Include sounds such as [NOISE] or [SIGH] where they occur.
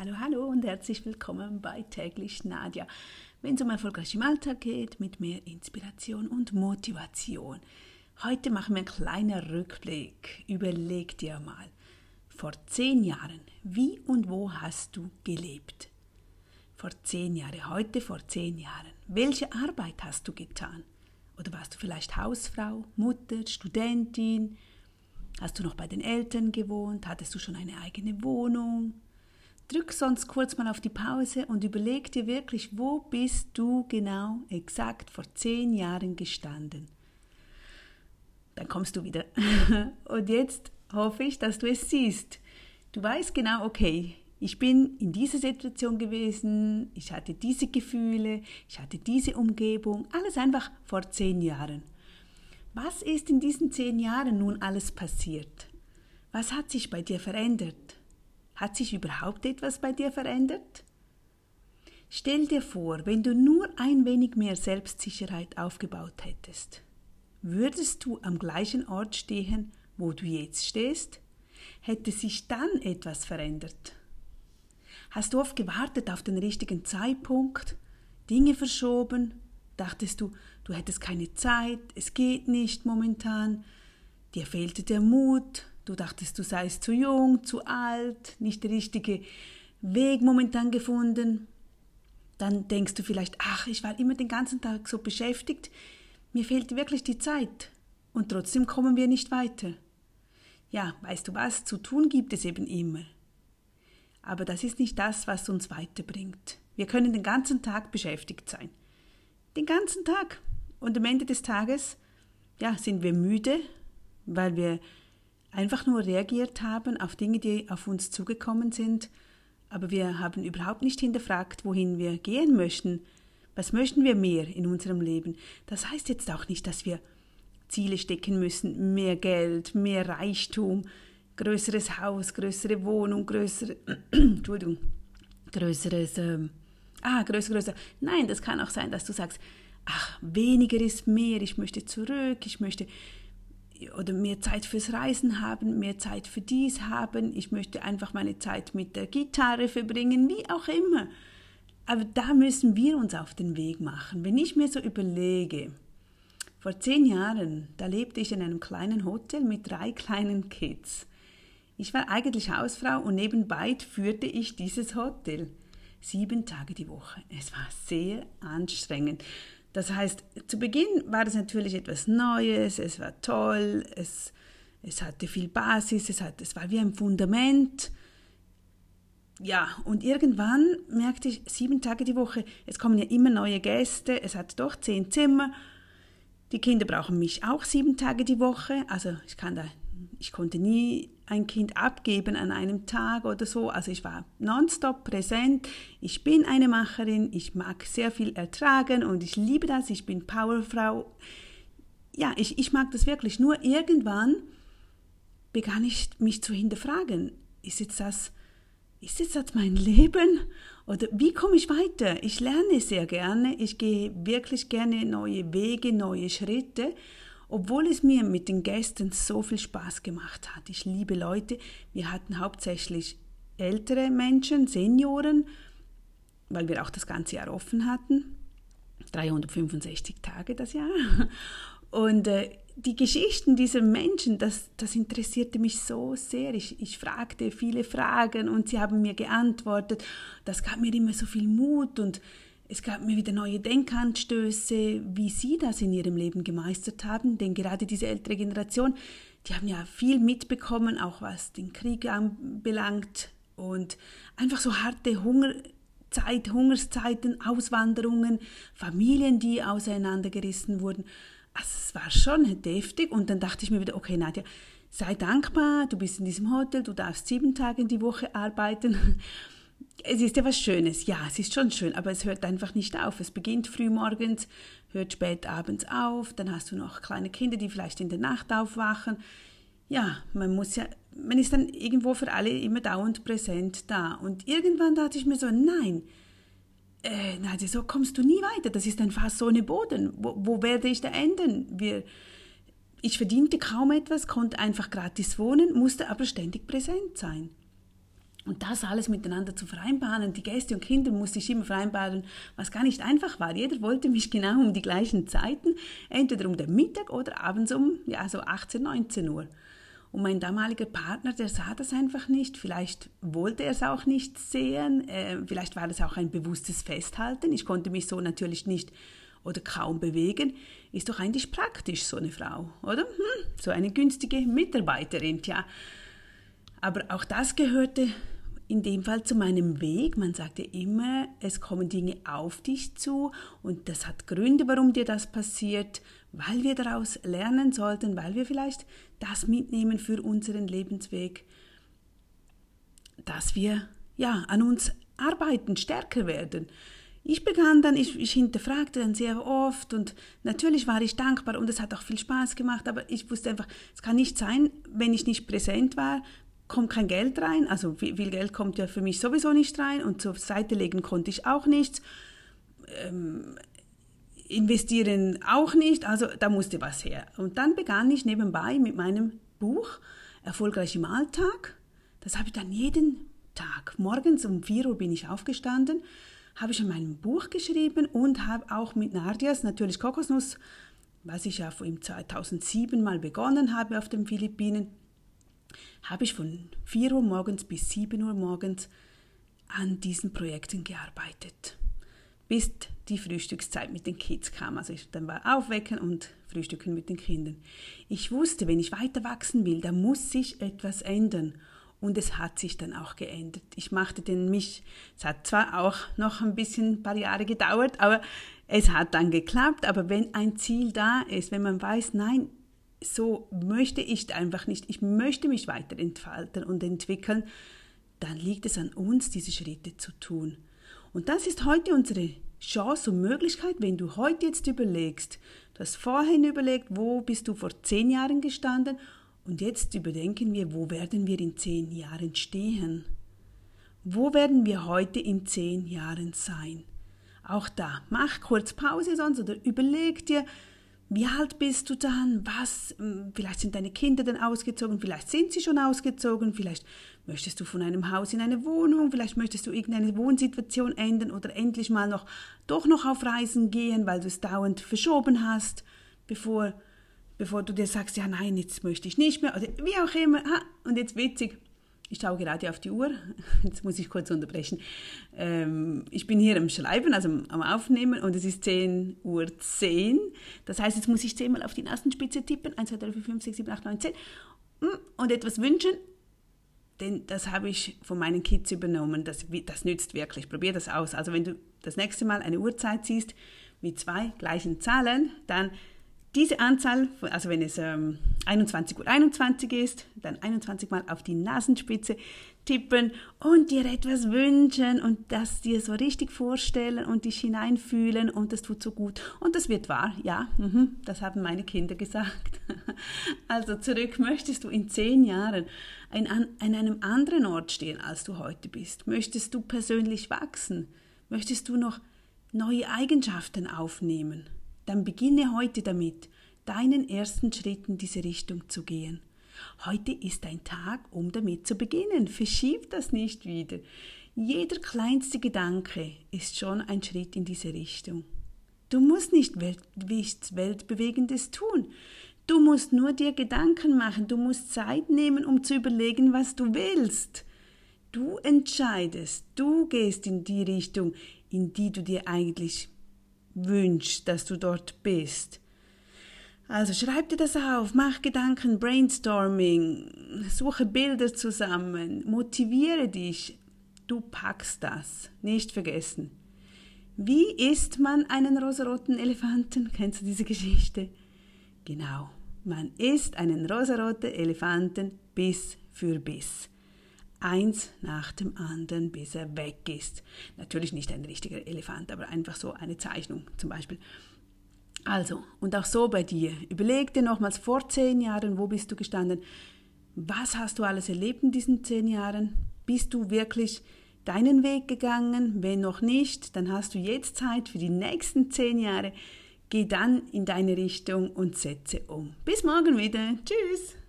Hallo, hallo und herzlich willkommen bei täglich Nadja. Wenn es um erfolgreich im Alltag geht, mit mehr Inspiration und Motivation. Heute machen wir einen kleinen Rückblick. Überleg dir mal, vor zehn Jahren, wie und wo hast du gelebt? Vor zehn Jahren, heute vor zehn Jahren. Welche Arbeit hast du getan? Oder warst du vielleicht Hausfrau, Mutter, Studentin? Hast du noch bei den Eltern gewohnt? Hattest du schon eine eigene Wohnung? Drück sonst kurz mal auf die Pause und überleg dir wirklich, wo bist du genau exakt vor zehn Jahren gestanden. Dann kommst du wieder. [LAUGHS] und jetzt hoffe ich, dass du es siehst. Du weißt genau, okay, ich bin in dieser Situation gewesen, ich hatte diese Gefühle, ich hatte diese Umgebung, alles einfach vor zehn Jahren. Was ist in diesen zehn Jahren nun alles passiert? Was hat sich bei dir verändert? Hat sich überhaupt etwas bei dir verändert? Stell dir vor, wenn du nur ein wenig mehr Selbstsicherheit aufgebaut hättest, würdest du am gleichen Ort stehen, wo du jetzt stehst? Hätte sich dann etwas verändert? Hast du oft gewartet auf den richtigen Zeitpunkt, Dinge verschoben? Dachtest du, du hättest keine Zeit, es geht nicht momentan, dir fehlte der Mut, Du dachtest, du seist zu jung, zu alt, nicht der richtige Weg momentan gefunden. Dann denkst du vielleicht, ach, ich war immer den ganzen Tag so beschäftigt, mir fehlt wirklich die Zeit. Und trotzdem kommen wir nicht weiter. Ja, weißt du was, zu tun gibt es eben immer. Aber das ist nicht das, was uns weiterbringt. Wir können den ganzen Tag beschäftigt sein. Den ganzen Tag. Und am Ende des Tages, ja, sind wir müde, weil wir einfach nur reagiert haben auf Dinge, die auf uns zugekommen sind, aber wir haben überhaupt nicht hinterfragt, wohin wir gehen möchten. Was möchten wir mehr in unserem Leben? Das heißt jetzt auch nicht, dass wir Ziele stecken müssen, mehr Geld, mehr Reichtum, größeres Haus, größere Wohnung, größere, [CLEARS THROAT] Entschuldigung, größeres, ähm, ah, größer, größer. Nein, das kann auch sein, dass du sagst, ach, weniger ist mehr, ich möchte zurück, ich möchte oder mehr Zeit fürs Reisen haben, mehr Zeit für dies haben, ich möchte einfach meine Zeit mit der Gitarre verbringen, wie auch immer. Aber da müssen wir uns auf den Weg machen. Wenn ich mir so überlege, vor zehn Jahren, da lebte ich in einem kleinen Hotel mit drei kleinen Kids. Ich war eigentlich Hausfrau und nebenbei führte ich dieses Hotel. Sieben Tage die Woche. Es war sehr anstrengend. Das heißt, zu Beginn war es natürlich etwas Neues, es war toll, es, es hatte viel Basis, es, hat, es war wie ein Fundament. Ja, und irgendwann merkte ich, sieben Tage die Woche, es kommen ja immer neue Gäste, es hat doch zehn Zimmer. Die Kinder brauchen mich auch sieben Tage die Woche, also ich kann da ich konnte nie ein Kind abgeben an einem Tag oder so. Also ich war nonstop präsent. Ich bin eine Macherin. Ich mag sehr viel ertragen und ich liebe das. Ich bin Powerfrau. Ja, ich, ich mag das wirklich. Nur irgendwann begann ich mich zu hinterfragen. Ist jetzt das, ist jetzt das mein Leben? Oder wie komme ich weiter? Ich lerne sehr gerne. Ich gehe wirklich gerne neue Wege, neue Schritte obwohl es mir mit den Gästen so viel Spaß gemacht hat. Ich liebe Leute. Wir hatten hauptsächlich ältere Menschen, Senioren, weil wir auch das ganze Jahr offen hatten. 365 Tage das Jahr. Und äh, die Geschichten dieser Menschen, das, das interessierte mich so sehr. Ich, ich fragte viele Fragen und sie haben mir geantwortet. Das gab mir immer so viel Mut und es gab mir wieder neue Denkanstöße, wie Sie das in Ihrem Leben gemeistert haben, denn gerade diese ältere Generation, die haben ja viel mitbekommen, auch was den Krieg anbelangt und einfach so harte Hungerzeit, Hungerszeiten, Auswanderungen, Familien, die auseinandergerissen wurden. Also es war schon deftig und dann dachte ich mir wieder, okay Nadja, sei dankbar, du bist in diesem Hotel, du darfst sieben Tage in die Woche arbeiten es ist ja was Schönes. Ja, es ist schon schön, aber es hört einfach nicht auf. Es beginnt früh morgens, hört spät abends auf, dann hast du noch kleine Kinder, die vielleicht in der Nacht aufwachen. Ja, man muss ja, man ist dann irgendwo für alle immer dauernd präsent da. Und irgendwann dachte ich mir so, nein, äh, nein, so kommst du nie weiter. Das ist ein Fass ohne Boden. Wo, wo werde ich da enden? Wir, ich verdiente kaum etwas, konnte einfach gratis wohnen, musste aber ständig präsent sein. Und das alles miteinander zu vereinbaren, die Gäste und Kinder musste ich immer vereinbaren, was gar nicht einfach war. Jeder wollte mich [LAUGHS] genau um die gleichen Zeiten, entweder um den Mittag oder abends um ja, so 18, 19 Uhr. Und mein damaliger Partner, der sah das einfach nicht. Vielleicht wollte er es auch nicht sehen. Äh, vielleicht war es auch ein bewusstes Festhalten. Ich konnte mich so natürlich nicht oder kaum bewegen. Ist doch eigentlich praktisch, so eine Frau, oder? Hm, so eine günstige Mitarbeiterin, tja. Aber auch das gehörte in dem Fall zu meinem Weg. Man sagte immer, es kommen Dinge auf dich zu und das hat Gründe, warum dir das passiert, weil wir daraus lernen sollten, weil wir vielleicht das mitnehmen für unseren Lebensweg, dass wir ja an uns arbeiten, stärker werden. Ich begann dann, ich, ich hinterfragte dann sehr oft und natürlich war ich dankbar und es hat auch viel Spaß gemacht, aber ich wusste einfach, es kann nicht sein, wenn ich nicht präsent war, kommt kein Geld rein, also viel, Geld kommt ja für mich sowieso nicht rein und zur Seite legen konnte ich auch nichts. Ähm, investieren auch nicht, also da musste was her. Und dann begann ich nebenbei mit meinem Buch Erfolgreich im Alltag. Das habe ich dann jeden Tag. Morgens um 4 Uhr bin ich aufgestanden, habe ich an meinem Buch geschrieben und habe auch mit Nardias, natürlich Kokosnuss, was ich ja im 2007 mal begonnen habe auf den Philippinen, habe ich von 4 Uhr morgens bis 7 Uhr morgens an diesen Projekten gearbeitet, bis die Frühstückszeit mit den Kids kam. Also ich dann war aufwecken und frühstücken mit den Kindern. Ich wusste, wenn ich weiter wachsen will, da muss sich etwas ändern. Und es hat sich dann auch geändert. Ich machte den mich, es hat zwar auch noch ein bisschen ein paar Jahre gedauert, aber es hat dann geklappt. Aber wenn ein Ziel da ist, wenn man weiß, nein, so möchte ich einfach nicht, ich möchte mich weiterentfalten und entwickeln, dann liegt es an uns, diese Schritte zu tun. Und das ist heute unsere Chance und Möglichkeit, wenn du heute jetzt überlegst, du hast vorhin überlegt, wo bist du vor zehn Jahren gestanden und jetzt überdenken wir, wo werden wir in zehn Jahren stehen? Wo werden wir heute in zehn Jahren sein? Auch da, mach kurz Pause sonst oder überleg dir, wie alt bist du dann? Was? Hm, vielleicht sind deine Kinder dann ausgezogen, vielleicht sind sie schon ausgezogen, vielleicht möchtest du von einem Haus in eine Wohnung, vielleicht möchtest du irgendeine Wohnsituation ändern oder endlich mal noch doch noch auf Reisen gehen, weil du es dauernd verschoben hast, bevor, bevor du dir sagst, ja nein, jetzt möchte ich nicht mehr oder wie auch immer. Und jetzt witzig, ich schaue gerade auf die Uhr. [LAUGHS] Jetzt muss ich kurz unterbrechen. Ähm, ich bin hier am Schreiben, also am Aufnehmen und es ist 10.10 Uhr. 10. Das heißt, jetzt muss ich zehnmal auf die Nasenspitze tippen. 1, 2, 3, 4, 5, 6, 7, 8, 9, 10. Und etwas wünschen. Denn das habe ich von meinen Kids übernommen. Das, das nützt wirklich. Probier das aus. Also wenn du das nächste Mal eine Uhrzeit siehst mit zwei gleichen Zahlen, dann diese Anzahl, also wenn es ähm, 21 Uhr 21 ist, dann 21 Mal auf die Nasenspitze tippen und dir etwas wünschen und das dir so richtig vorstellen und dich hineinfühlen und das tut so gut. Und das wird wahr, ja, mhm, das haben meine Kinder [LAUGHS] gesagt. Also zurück, möchtest du in zehn Jahren an, an einem anderen Ort stehen, als du heute bist? Möchtest du persönlich wachsen? Möchtest du noch neue Eigenschaften aufnehmen? Dann beginne heute damit, deinen ersten Schritt in diese Richtung zu gehen. Heute ist ein Tag, um damit zu beginnen. Verschieb das nicht wieder. Jeder kleinste Gedanke ist schon ein Schritt in diese Richtung. Du musst nicht nichts Weltbewegendes tun. Du musst nur dir Gedanken machen. Du musst Zeit nehmen, um zu überlegen, was du willst. Du entscheidest. Du gehst in die Richtung, in die du dir eigentlich wünschst, dass du dort bist. Also schreib dir das auf, mach Gedanken, Brainstorming, suche Bilder zusammen, motiviere dich. Du packst das, nicht vergessen. Wie isst man einen rosaroten Elefanten? Kennst du diese Geschichte? Genau, man isst einen rosaroten Elefanten Biss für Biss eins nach dem anderen, bis er weg ist. Natürlich nicht ein richtiger Elefant, aber einfach so eine Zeichnung zum Beispiel. Also, und auch so bei dir. Überleg dir nochmals vor zehn Jahren, wo bist du gestanden? Was hast du alles erlebt in diesen zehn Jahren? Bist du wirklich deinen Weg gegangen? Wenn noch nicht, dann hast du jetzt Zeit für die nächsten zehn Jahre. Geh dann in deine Richtung und setze um. Bis morgen wieder. Tschüss.